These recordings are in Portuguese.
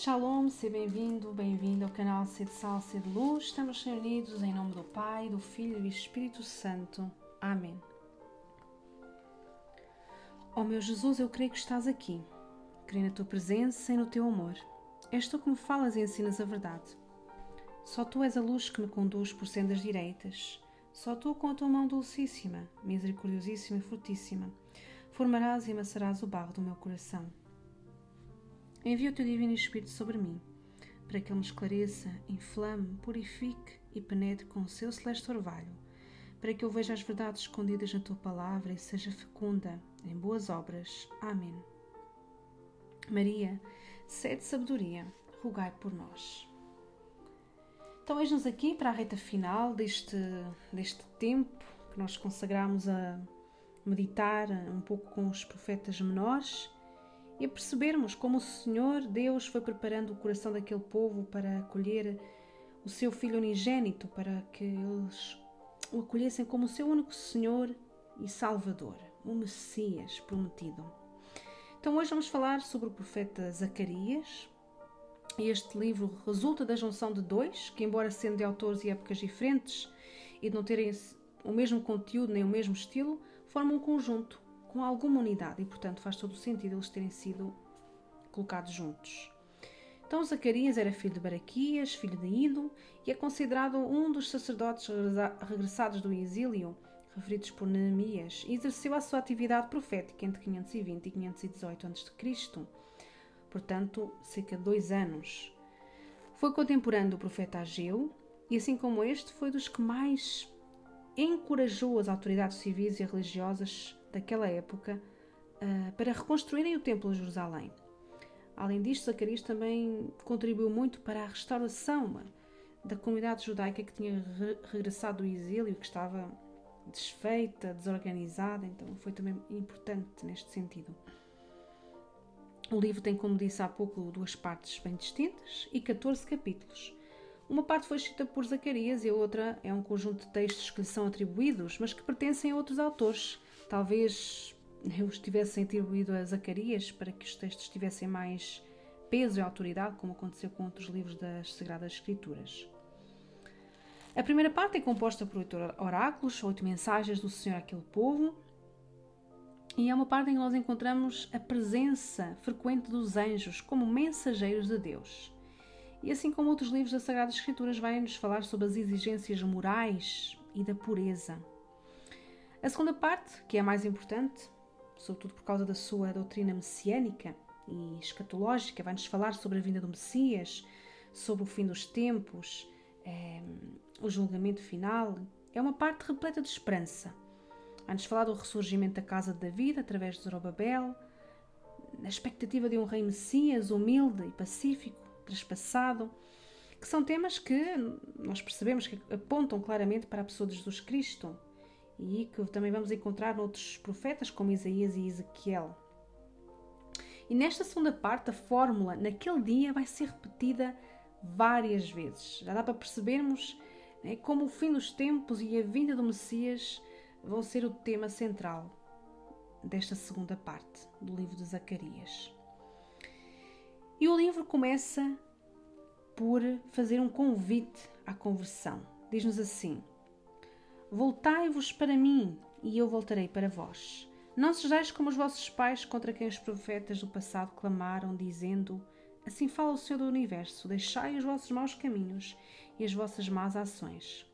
Shalom, seja bem-vindo, bem-vindo ao canal Ser de Sal, Ser de Luz. Estamos reunidos em nome do Pai, do Filho e do Espírito Santo. Amém. Ó oh meu Jesus, eu creio que estás aqui. Creio na tua presença e no teu amor. És tu que me falas e ensinas a verdade. Só tu és a luz que me conduz por sendas direitas. Só tu, com a tua mão dulcíssima, misericordiosíssima e fortíssima, formarás e amassarás o barro do meu coração. Envia o teu Divino Espírito sobre mim, para que ele me esclareça, inflame, purifique e penetre com o seu celeste orvalho, para que eu veja as verdades escondidas na tua palavra e seja fecunda em boas obras. Amém. Maria, sede sabedoria, rogai por nós. Então, eis-nos aqui para a reta final deste, deste tempo que nós consagramos a meditar um pouco com os profetas menores e percebermos como o Senhor Deus foi preparando o coração daquele povo para acolher o seu Filho unigênito, para que eles o acolhessem como o seu único Senhor e Salvador, o Messias prometido. Então hoje vamos falar sobre o profeta Zacarias. Este livro resulta da junção de dois, que embora sendo de autores e épocas diferentes e de não terem o mesmo conteúdo nem o mesmo estilo, formam um conjunto com alguma unidade e, portanto, faz todo o sentido eles terem sido colocados juntos. Então, Zacarias era filho de Baraquias, filho de Ido, e é considerado um dos sacerdotes regressados do exílio, referidos por Neemias, e exerceu a sua atividade profética entre 520 e 518 a.C., portanto, cerca de dois anos. Foi contemporâneo do profeta Ageu, e assim como este, foi dos que mais encorajou as autoridades civis e religiosas daquela época uh, para reconstruírem o Templo de Jerusalém. Além disto, Zacarias também contribuiu muito para a restauração da comunidade judaica que tinha re regressado do exílio, que estava desfeita, desorganizada, então foi também importante neste sentido. O livro tem, como disse há pouco, duas partes bem distintas e 14 capítulos. Uma parte foi escrita por Zacarias e a outra é um conjunto de textos que lhe são atribuídos, mas que pertencem a outros autores, Talvez os tivesse atribuído a Zacarias para que os textos tivessem mais peso e autoridade, como aconteceu com outros livros das Sagradas Escrituras. A primeira parte é composta por oito oráculos, oito mensagens do Senhor àquele povo, e é uma parte em que nós encontramos a presença frequente dos anjos como mensageiros de Deus. E assim como outros livros das Sagradas Escrituras, vai-nos falar sobre as exigências morais e da pureza. A segunda parte, que é a mais importante, sobretudo por causa da sua doutrina messiânica e escatológica, vai-nos falar sobre a vinda do Messias, sobre o fim dos tempos, é, o julgamento final. É uma parte repleta de esperança. Vai-nos falar do ressurgimento da casa de David através de Zorobabel, na expectativa de um rei Messias humilde e pacífico, traspassado, que são temas que nós percebemos que apontam claramente para a pessoa de Jesus Cristo, e que também vamos encontrar noutros profetas como Isaías e Ezequiel. E nesta segunda parte, a fórmula naquele dia vai ser repetida várias vezes. Já dá para percebermos né, como o fim dos tempos e a vinda do Messias vão ser o tema central desta segunda parte do livro de Zacarias. E o livro começa por fazer um convite à conversão. Diz-nos assim: Voltai-vos para mim, e eu voltarei para vós. Não sejais como os vossos pais, contra quem os profetas do passado clamaram, dizendo: Assim fala o Senhor do universo: Deixai os vossos maus caminhos e as vossas más ações.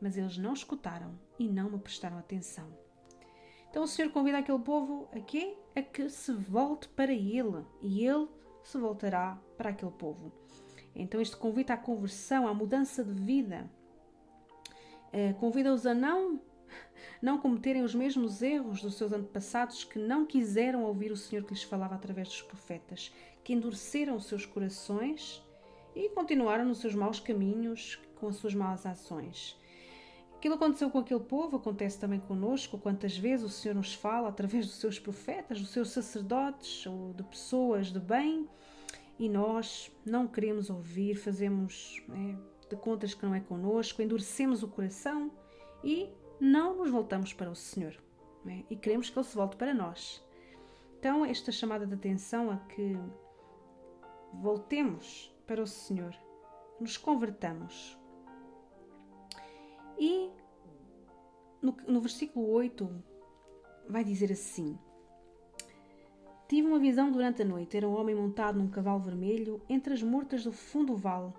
Mas eles não escutaram e não me prestaram atenção. Então o Senhor convida aquele povo a quê? A que se volte para Ele e Ele se voltará para aquele povo. Então este convite à conversão, à mudança de vida, eh, convida-os a não não cometerem os mesmos erros dos seus antepassados que não quiseram ouvir o Senhor que lhes falava através dos profetas, que endureceram os seus corações e continuaram nos seus maus caminhos com as suas más ações. Aquilo aconteceu com aquele povo, acontece também conosco, quantas vezes o Senhor nos fala através dos seus profetas, dos seus sacerdotes ou de pessoas de bem e nós não queremos ouvir, fazemos né, de contas que não é conosco, endurecemos o coração e não nos voltamos para o Senhor. É? E queremos que Ele se volte para nós. Então, esta chamada de atenção a que voltemos para o Senhor, nos convertamos. E no, no versículo 8 vai dizer assim: Tive uma visão durante a noite. Era um homem montado num cavalo vermelho entre as murtas do fundo do vale.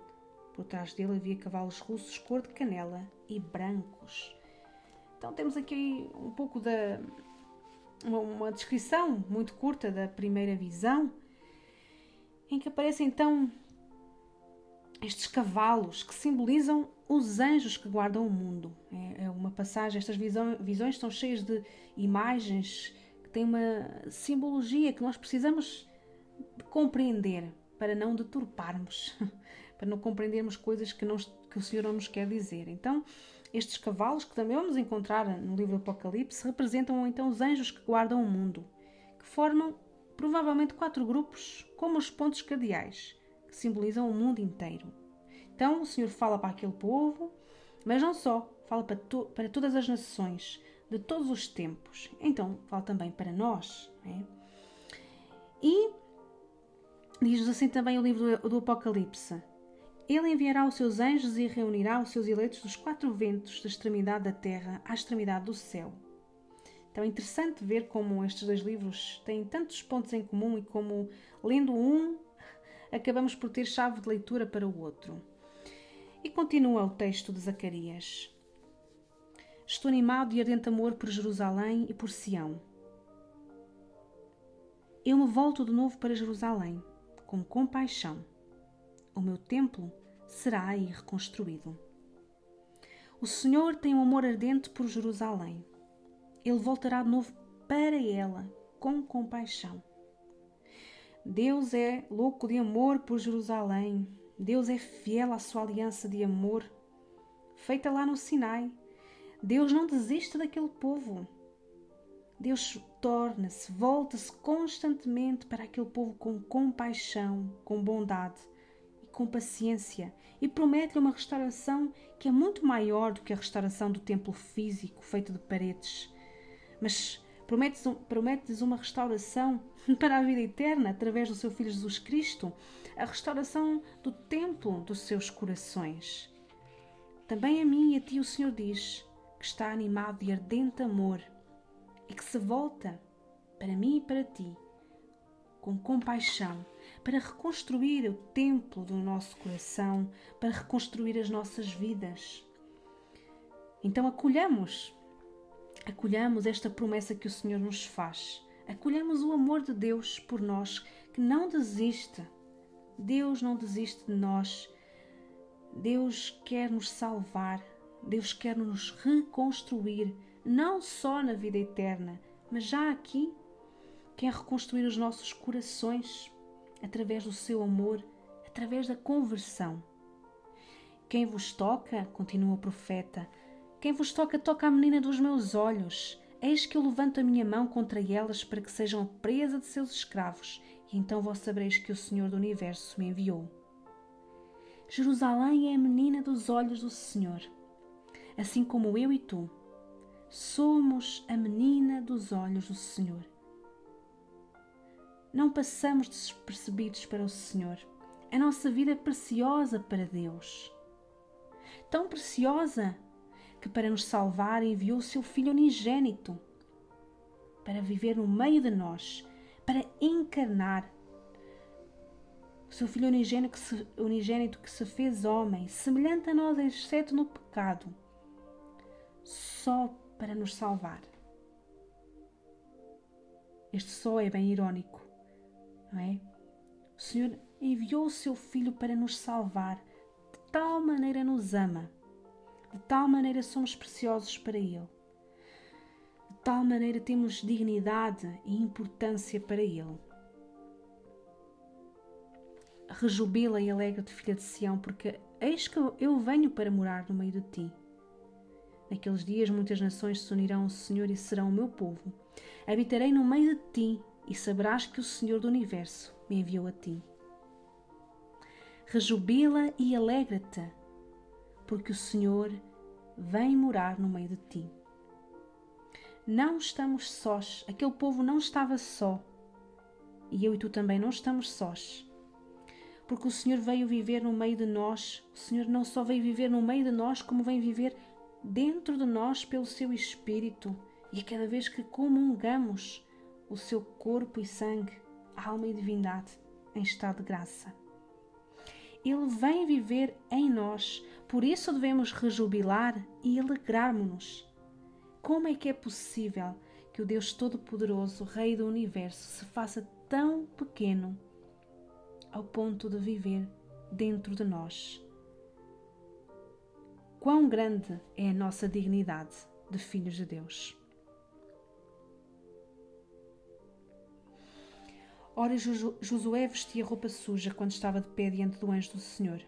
Por trás dele havia cavalos russos cor de canela e brancos. Então temos aqui um pouco da uma, uma descrição muito curta da primeira visão, em que aparecem então estes cavalos que simbolizam os anjos que guardam o mundo. É, é uma passagem, estas visões, visões estão cheias de imagens que têm uma simbologia que nós precisamos compreender para não deturparmos, para não compreendermos coisas que, não, que o Senhor não nos quer dizer. Então, estes cavalos, que também vamos encontrar no livro do Apocalipse, representam então os anjos que guardam o mundo, que formam provavelmente quatro grupos, como os pontos cardeais, que simbolizam o mundo inteiro. Então o Senhor fala para aquele povo, mas não só, fala para, to para todas as nações, de todos os tempos. Então fala também para nós. Né? E diz-nos assim também o livro do Apocalipse: ele enviará os seus anjos e reunirá os seus eleitos dos quatro ventos, da extremidade da terra à extremidade do céu. Então é interessante ver como estes dois livros têm tantos pontos em comum e como, lendo um, acabamos por ter chave de leitura para o outro. E continua o texto de Zacarias. Estou animado e ardente amor por Jerusalém e por Sião. Eu me volto de novo para Jerusalém, com compaixão. O meu templo será aí reconstruído. O Senhor tem um amor ardente por Jerusalém. Ele voltará de novo para ela com compaixão. Deus é louco de amor por Jerusalém. Deus é fiel à sua aliança de amor feita lá no Sinai. Deus não desiste daquele povo. Deus torna-se, volta-se constantemente para aquele povo com compaixão, com bondade com paciência e promete-lhe uma restauração que é muito maior do que a restauração do templo físico feito de paredes. Mas promete-lhes promete uma restauração para a vida eterna através do seu Filho Jesus Cristo, a restauração do templo dos seus corações. Também a mim e a ti o Senhor diz que está animado de ardente amor e que se volta para mim e para ti com compaixão para reconstruir o templo do nosso coração, para reconstruir as nossas vidas. Então acolhamos, acolhamos esta promessa que o Senhor nos faz. Acolhamos o amor de Deus por nós, que não desiste. Deus não desiste de nós. Deus quer nos salvar. Deus quer nos reconstruir, não só na vida eterna, mas já aqui. Quer reconstruir os nossos corações através do seu amor, através da conversão. Quem vos toca, continua o profeta, quem vos toca, toca a menina dos meus olhos. Eis que eu levanto a minha mão contra elas para que sejam presa de seus escravos, e então vós sabereis que o Senhor do Universo me enviou. Jerusalém é a menina dos olhos do Senhor, assim como eu e tu somos a menina dos olhos do Senhor não passamos despercebidos para o Senhor. A nossa vida é preciosa para Deus. Tão preciosa que, para nos salvar, enviou o seu Filho unigênito para viver no meio de nós, para encarnar. O seu Filho unigênito que, se, unigênito que se fez homem, semelhante a nós, exceto no pecado, só para nos salvar. Este só é bem irônico não é? O Senhor enviou o seu Filho para nos salvar, de tal maneira nos ama, de tal maneira somos preciosos para Ele, de tal maneira temos dignidade e importância para Ele. Rejubila e alegra-te, filha de Sião, porque eis que eu venho para morar no meio de ti. Naqueles dias muitas nações se unirão ao Senhor e serão o meu povo. Habitarei no meio de ti e saberás que o Senhor do Universo me enviou a ti. Rejubila e alegra-te, porque o Senhor vem morar no meio de ti. Não estamos sós, aquele povo não estava só, e eu e tu também não estamos sós. porque o Senhor veio viver no meio de nós. O Senhor não só veio viver no meio de nós, como vem viver dentro de nós pelo seu Espírito. E a cada vez que comungamos o seu corpo e sangue, alma e divindade em estado de graça. Ele vem viver em nós, por isso devemos rejubilar e alegrar-nos-nos. Como é que é possível que o Deus Todo-Poderoso, Rei do Universo, se faça tão pequeno ao ponto de viver dentro de nós. Quão grande é a nossa dignidade de filhos de Deus. Ora, Josué vestia roupa suja quando estava de pé diante do anjo do Senhor.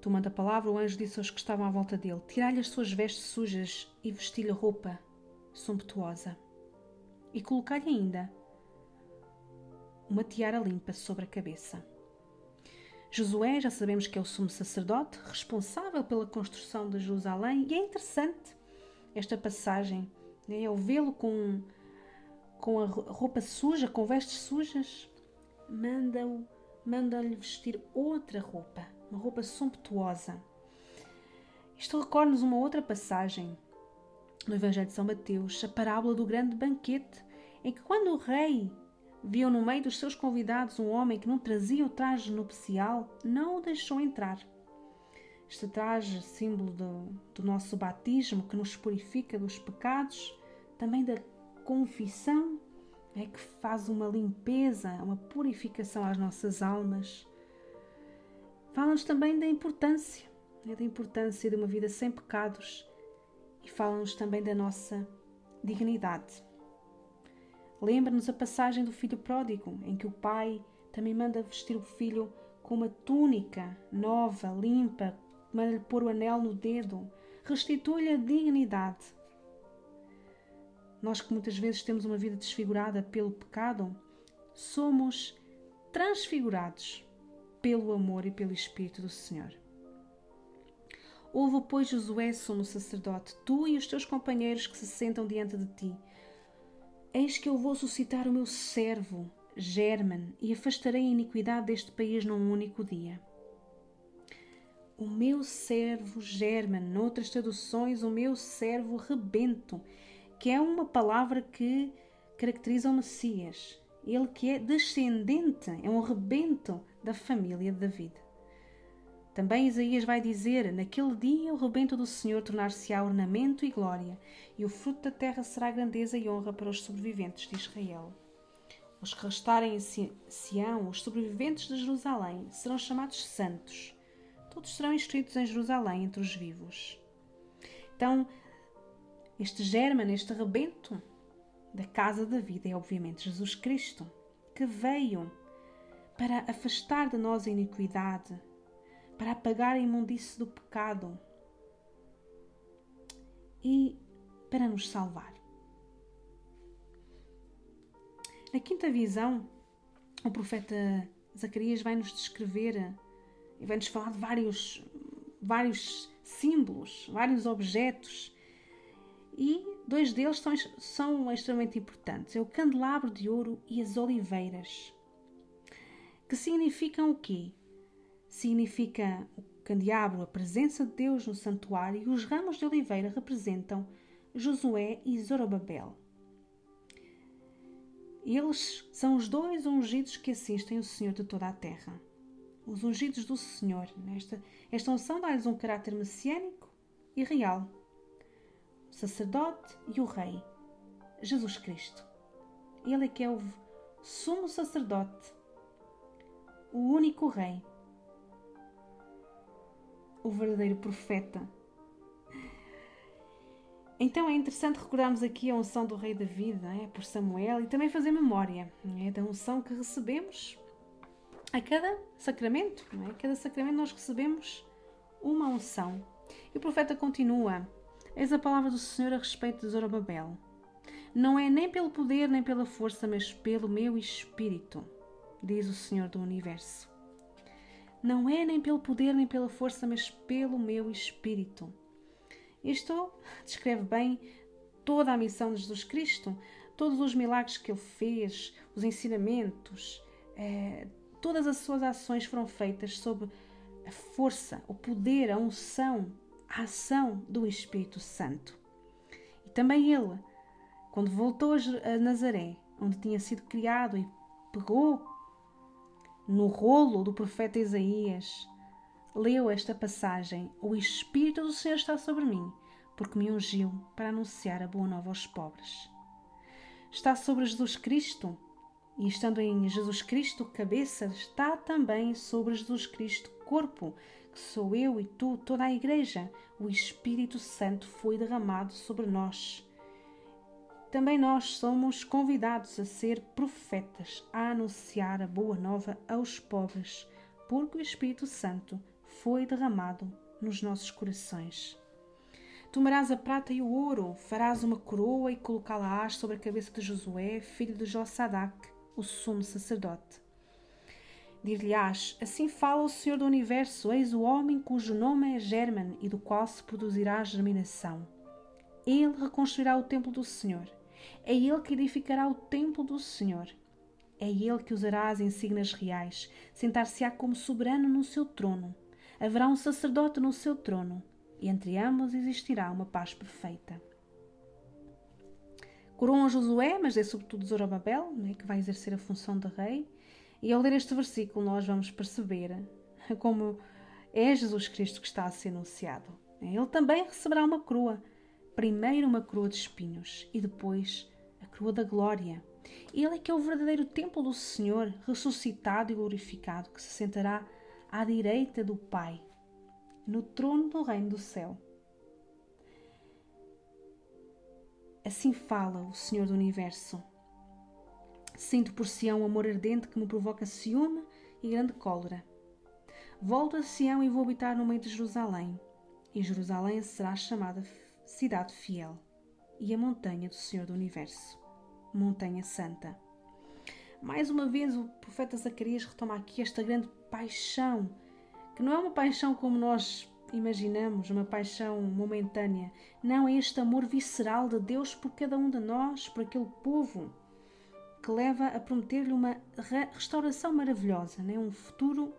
Tomando a palavra, o anjo disse aos que estavam à volta dele: Tirai-lhe as suas vestes sujas e vesti-lhe roupa sumptuosa. E colocai-lhe ainda uma tiara limpa sobre a cabeça. Josué, já sabemos que é o sumo sacerdote, responsável pela construção de Jerusalém, e é interessante esta passagem, né? ao vê-lo com, com a roupa suja, com vestes sujas, manda-o, manda-lhe vestir outra roupa, uma roupa sumptuosa. Isto recorda-nos uma outra passagem no Evangelho de São Mateus, a parábola do grande banquete, em que quando o rei viu no meio dos seus convidados um homem que não trazia o traje nupcial, não o deixou entrar. Este traje, símbolo do, do nosso batismo, que nos purifica dos pecados, também da confissão, é que faz uma limpeza, uma purificação às nossas almas. Fala-nos também da importância, é da importância de uma vida sem pecados e fala-nos também da nossa dignidade. Lembra-nos a passagem do filho pródigo, em que o pai também manda vestir o filho com uma túnica nova, limpa, manda-lhe pôr o anel no dedo, restitui-lhe a dignidade. Nós que muitas vezes temos uma vida desfigurada pelo pecado, somos transfigurados pelo amor e pelo Espírito do Senhor. Ouve, pois, Josué, sumo sacerdote, tu e os teus companheiros que se sentam diante de ti, Eis que eu vou suscitar o meu servo, German, e afastarei a iniquidade deste país num único dia. O meu servo German, noutras traduções, o meu servo rebento, que é uma palavra que caracteriza o Messias. Ele que é descendente, é um rebento da família de David. Também Isaías vai dizer: Naquele dia o rebento do Senhor tornar-se-á ornamento e glória, e o fruto da terra será grandeza e honra para os sobreviventes de Israel. Os que restarem em Sião, os sobreviventes de Jerusalém, serão chamados santos. Todos serão instruídos em Jerusalém entre os vivos. Então, este germen, este rebento da casa da vida é obviamente Jesus Cristo, que veio para afastar de nós a iniquidade, para apagar a imundície do pecado e para nos salvar. Na quinta visão, o profeta Zacarias vai nos descrever e vai nos falar de vários, vários símbolos, vários objetos e dois deles são, são extremamente importantes: é o candelabro de ouro e as oliveiras, que significam o quê? significa o candeabro, a presença de Deus no santuário, e os ramos de oliveira representam Josué e Zorobabel. Eles são os dois ungidos que assistem o Senhor de toda a terra. Os ungidos do Senhor. Esta, esta unção dá-lhes um caráter messiânico e real. Sacerdote e o rei, Jesus Cristo. Ele é que é o sumo sacerdote, o único rei o verdadeiro profeta. Então é interessante recordarmos aqui a unção do rei David é? por Samuel e também fazer memória é? da unção que recebemos a cada sacramento. É? A cada sacramento nós recebemos uma unção. E o profeta continua: Eis a palavra do Senhor a respeito de Zorobabel. Não é nem pelo poder nem pela força, mas pelo meu espírito, diz o Senhor do universo. Não é nem pelo poder nem pela força, mas pelo meu espírito. Isto descreve bem toda a missão de Jesus Cristo, todos os milagres que ele fez, os ensinamentos, eh, todas as suas ações foram feitas sob a força, o poder, a unção, a ação do Espírito Santo. E também ele, quando voltou a Nazaré, onde tinha sido criado e pegou no rolo do profeta Isaías, leu esta passagem: O Espírito do Senhor está sobre mim, porque me ungiu para anunciar a boa nova aos pobres. Está sobre Jesus Cristo, e estando em Jesus Cristo cabeça, está também sobre Jesus Cristo corpo, que sou eu e tu, toda a Igreja. O Espírito Santo foi derramado sobre nós. Também nós somos convidados a ser profetas, a anunciar a boa nova aos pobres, porque o Espírito Santo foi derramado nos nossos corações. Tomarás a prata e o ouro, farás uma coroa e colocá-la-ás sobre a cabeça de Josué, filho de Jossadac, o sumo sacerdote. Dir-lhe-ás: Assim fala o Senhor do Universo: Eis o homem cujo nome é German e do qual se produzirá germinação. Ele reconstruirá o templo do Senhor. É ele que edificará o templo do Senhor. É ele que usará as insígnias reais, sentar-se-á como soberano no seu trono haverá um sacerdote no seu trono, e entre ambos existirá uma paz perfeita. Coroam Josué, mas é sobretudo Zorobabel, né, que vai exercer a função de rei. E ao ler este versículo, nós vamos perceber como é Jesus Cristo que está a ser anunciado. Ele também receberá uma coroa. Primeiro uma coroa de espinhos e depois a coroa da glória. Ele é que é o verdadeiro templo do Senhor, ressuscitado e glorificado, que se sentará à direita do Pai, no trono do Reino do Céu. Assim fala o Senhor do Universo. Sinto por Sião um amor ardente que me provoca ciúme e grande cólera. Volto a Sião e vou habitar no meio de Jerusalém, e Jerusalém será chamada Cidade Fiel e a montanha do Senhor do Universo, Montanha Santa. Mais uma vez, o profeta Zacarias retoma aqui esta grande paixão, que não é uma paixão como nós imaginamos, uma paixão momentânea. Não, é este amor visceral de Deus por cada um de nós, por aquele povo, que leva a prometer-lhe uma restauração maravilhosa, né? um futuro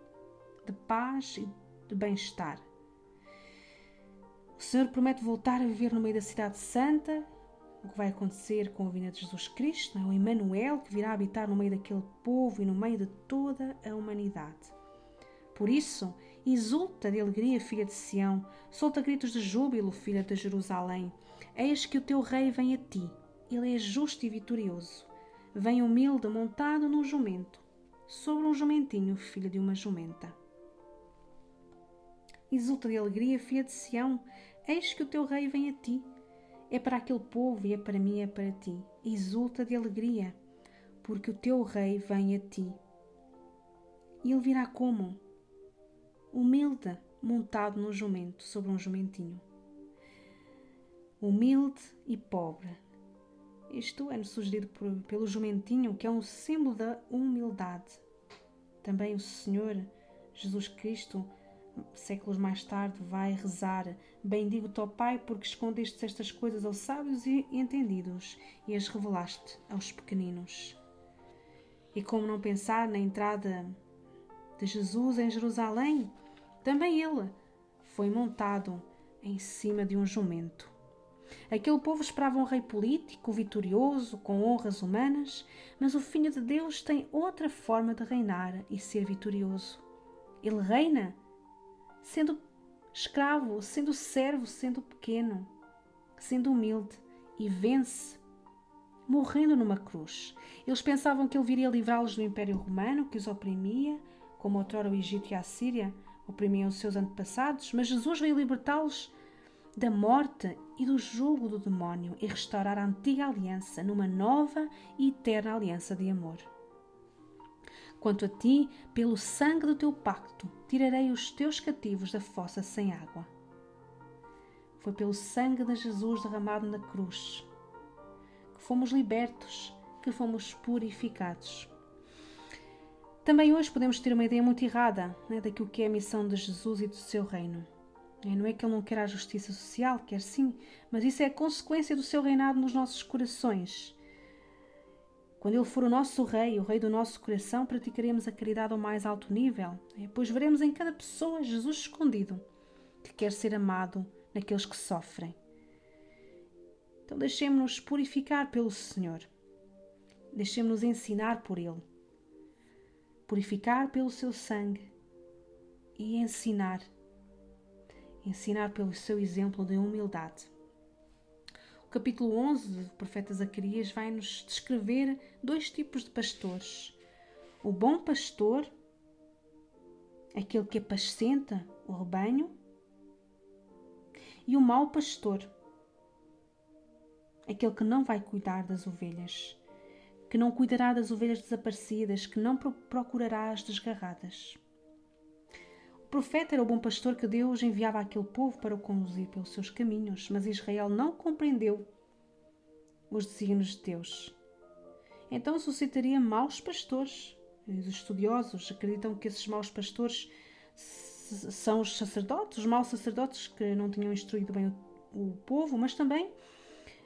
de paz e de bem-estar. O Senhor promete voltar a viver no meio da cidade santa, o que vai acontecer com a vinda de Jesus Cristo, é? o Emmanuel que virá habitar no meio daquele povo e no meio de toda a humanidade. Por isso, exulta de alegria, filha de Sião, solta gritos de júbilo, filha de Jerusalém. Eis que o teu rei vem a ti, ele é justo e vitorioso. Vem humilde, montado num jumento, sobre um jumentinho, filha de uma jumenta. Exulta de alegria, filha de Sião, eis que o teu rei vem a ti. É para aquele povo e é para mim e é para ti. Exulta de alegria, porque o teu rei vem a ti. E ele virá como? humilde, montado num jumento, sobre um jumentinho. Humilde e pobre. Isto é sugerido por, pelo jumentinho, que é um símbolo da humildade. Também o Senhor Jesus Cristo, séculos mais tarde, vai rezar: Bendigo-te, ó Pai, porque escondeste estas coisas aos sábios e entendidos e as revelaste aos pequeninos. E como não pensar na entrada de Jesus em Jerusalém, também ele foi montado em cima de um jumento. Aquele povo esperava um rei político, vitorioso, com honras humanas, mas o Filho de Deus tem outra forma de reinar e ser vitorioso. Ele reina sendo escravo, sendo servo, sendo pequeno, sendo humilde e vence morrendo numa cruz. Eles pensavam que ele viria livrá-los do Império Romano que os oprimia, como outrora o Egito e a Síria, oprimiam os seus antepassados, mas Jesus veio libertá-los da morte e do jugo do demónio e restaurar a antiga aliança numa nova e eterna aliança de amor. Quanto a ti, pelo sangue do teu pacto, tirarei os teus cativos da fossa sem água. Foi pelo sangue de Jesus derramado na cruz que fomos libertos, que fomos purificados. Também hoje podemos ter uma ideia muito errada né, daquilo que é a missão de Jesus e do seu reino. É, não é que ele não quer a justiça social, quer sim, mas isso é consequência do seu reinado nos nossos corações. Quando Ele for o nosso Rei, o Rei do nosso coração, praticaremos a caridade ao mais alto nível, pois veremos em cada pessoa Jesus escondido, que quer ser amado naqueles que sofrem. Então deixemos-nos purificar pelo Senhor. Deixemos-nos ensinar por Ele. Purificar pelo seu sangue e ensinar. Ensinar pelo seu exemplo de humildade capítulo 11 do profeta Zacarias vai nos descrever dois tipos de pastores. O bom pastor, aquele que apascenta o rebanho, e o mau pastor, aquele que não vai cuidar das ovelhas, que não cuidará das ovelhas desaparecidas, que não procurará as desgarradas. Profeta era o bom pastor que Deus enviava àquele povo para o conduzir pelos seus caminhos, mas Israel não compreendeu os desígnios de Deus. Então suscitaria maus pastores. Os estudiosos acreditam que esses maus pastores são os sacerdotes, os maus sacerdotes que não tinham instruído bem o, o povo, mas também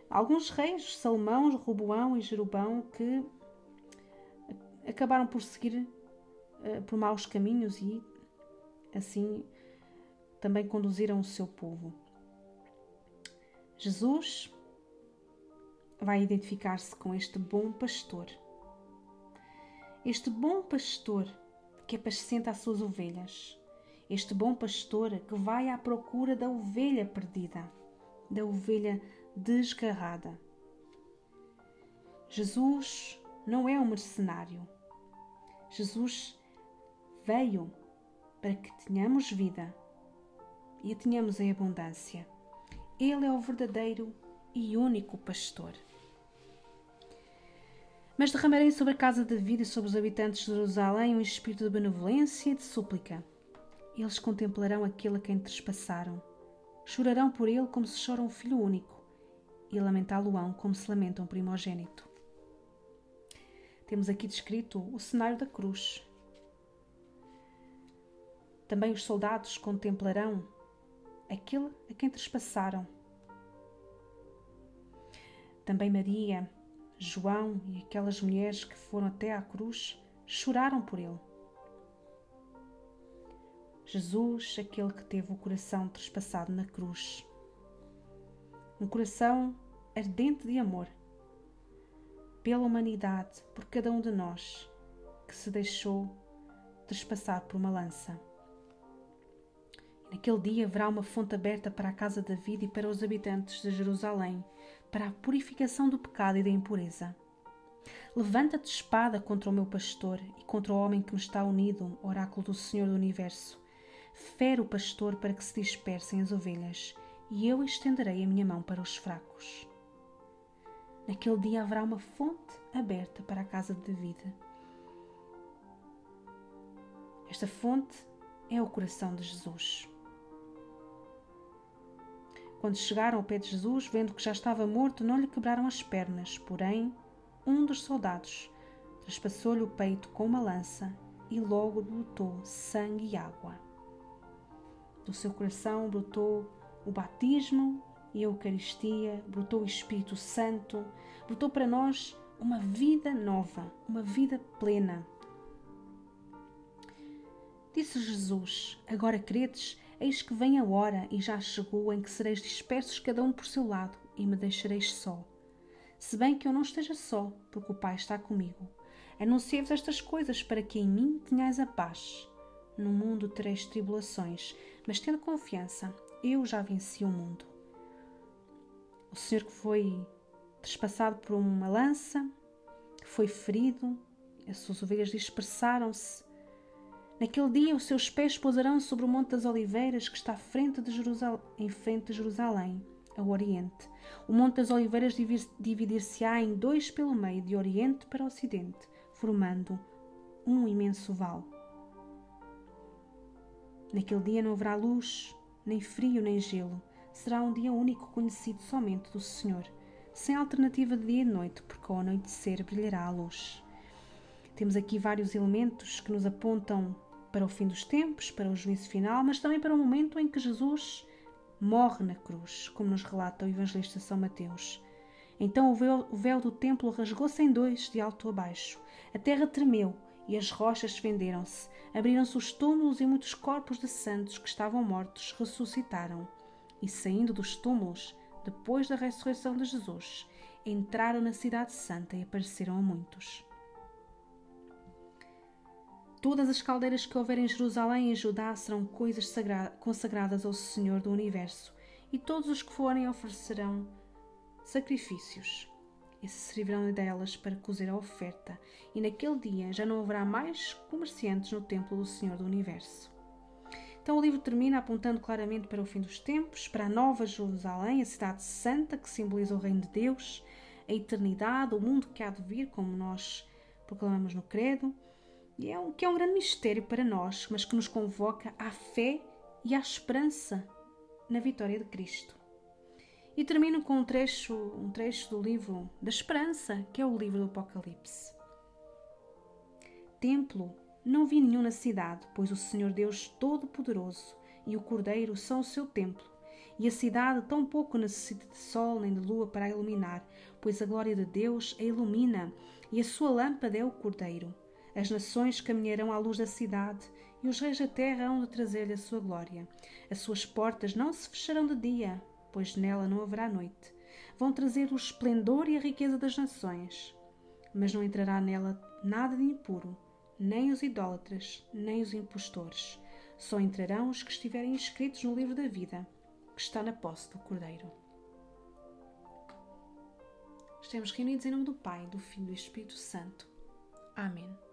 alguns reis, Salomão, Roboão e Jerubão, que acabaram por seguir uh, por maus caminhos e assim também conduziram o seu povo. Jesus vai identificar-se com este bom pastor. Este bom pastor que apascenta as suas ovelhas. Este bom pastor que vai à procura da ovelha perdida, da ovelha desgarrada. Jesus não é um mercenário. Jesus veio para que tenhamos vida e a tenhamos em abundância. Ele é o verdadeiro e único pastor. Mas derramarei sobre a casa de David e sobre os habitantes de Jerusalém um espírito de benevolência e de súplica. Eles contemplarão aquele a quem trespassaram. Chorarão por ele como se chora um filho único, e lamentá-lo-ão como se lamenta um primogênito. Temos aqui descrito o cenário da cruz. Também os soldados contemplarão aquele a quem trespassaram. Também Maria João e aquelas mulheres que foram até à cruz choraram por ele. Jesus, aquele que teve o coração trespassado na cruz. Um coração ardente de amor pela humanidade, por cada um de nós que se deixou trespassar por uma lança. Naquele dia haverá uma fonte aberta para a casa de David e para os habitantes de Jerusalém para a purificação do pecado e da impureza. Levanta-te espada contra o meu pastor e contra o homem que me está unido, oráculo do Senhor do Universo. Fere o pastor para que se dispersem as ovelhas, e eu estenderei a minha mão para os fracos. Naquele dia haverá uma fonte aberta para a casa de David. Esta fonte é o coração de Jesus. Quando chegaram ao pé de Jesus, vendo que já estava morto, não lhe quebraram as pernas. Porém, um dos soldados traspassou-lhe o peito com uma lança e logo brotou sangue e água. Do seu coração brotou o batismo e a Eucaristia, brotou o Espírito Santo, brotou para nós uma vida nova, uma vida plena. Disse Jesus: Agora credes? Eis que vem a hora, e já chegou, em que sereis dispersos cada um por seu lado, e me deixareis só. Se bem que eu não esteja só, porque o Pai está comigo. Anunciei-vos estas coisas para que em mim tenhais a paz. No mundo tereis tribulações, mas tendo confiança, eu já venci o mundo. O Senhor que foi trespassado por uma lança, que foi ferido, as suas ovelhas dispersaram-se, Naquele dia os seus pés pousarão sobre o Monte das Oliveiras, que está frente em frente de Jerusalém, ao Oriente. O Monte das Oliveiras dividir-se-á em dois pelo meio, de Oriente para Ocidente, formando um imenso vale. Naquele dia não haverá luz, nem frio, nem gelo. Será um dia único conhecido somente do Senhor, sem alternativa de dia e noite, porque ao anoitecer brilhará a luz. Temos aqui vários elementos que nos apontam para o fim dos tempos, para o juízo final, mas também para o momento em que Jesus morre na cruz, como nos relata o evangelista São Mateus. Então o véu, o véu do templo rasgou-se em dois, de alto a baixo. A terra tremeu e as rochas fenderam-se. Abriram-se os túmulos e muitos corpos de santos que estavam mortos ressuscitaram. E saindo dos túmulos, depois da ressurreição de Jesus, entraram na Cidade Santa e apareceram a muitos. Todas as caldeiras que houver em Jerusalém e em Judá serão coisas consagradas ao Senhor do Universo, e todos os que forem oferecerão sacrifícios. E se servirão delas para cozer a oferta, e naquele dia já não haverá mais comerciantes no templo do Senhor do Universo. Então o livro termina apontando claramente para o fim dos tempos, para a nova Jerusalém, a cidade santa que simboliza o reino de Deus, a eternidade, o mundo que há de vir, como nós proclamamos no Credo, e é um, que é um grande mistério para nós, mas que nos convoca à fé e à esperança na vitória de Cristo. E termino com um trecho, um trecho do livro da Esperança, que é o livro do Apocalipse. Templo não vi nenhum na cidade, pois o Senhor Deus Todo-Poderoso e o Cordeiro são o seu templo. E a cidade tão pouco necessita de sol nem de lua para a iluminar, pois a glória de Deus a ilumina e a sua lâmpada é o Cordeiro. As nações caminharão à luz da cidade e os reis da terra hão de trazer-lhe a sua glória. As suas portas não se fecharão de dia, pois nela não haverá noite. Vão trazer o esplendor e a riqueza das nações, mas não entrará nela nada de impuro, nem os idólatras, nem os impostores. Só entrarão os que estiverem inscritos no livro da vida, que está na posse do Cordeiro. Estamos reunidos em nome do Pai, do Filho e do Espírito Santo. Amém.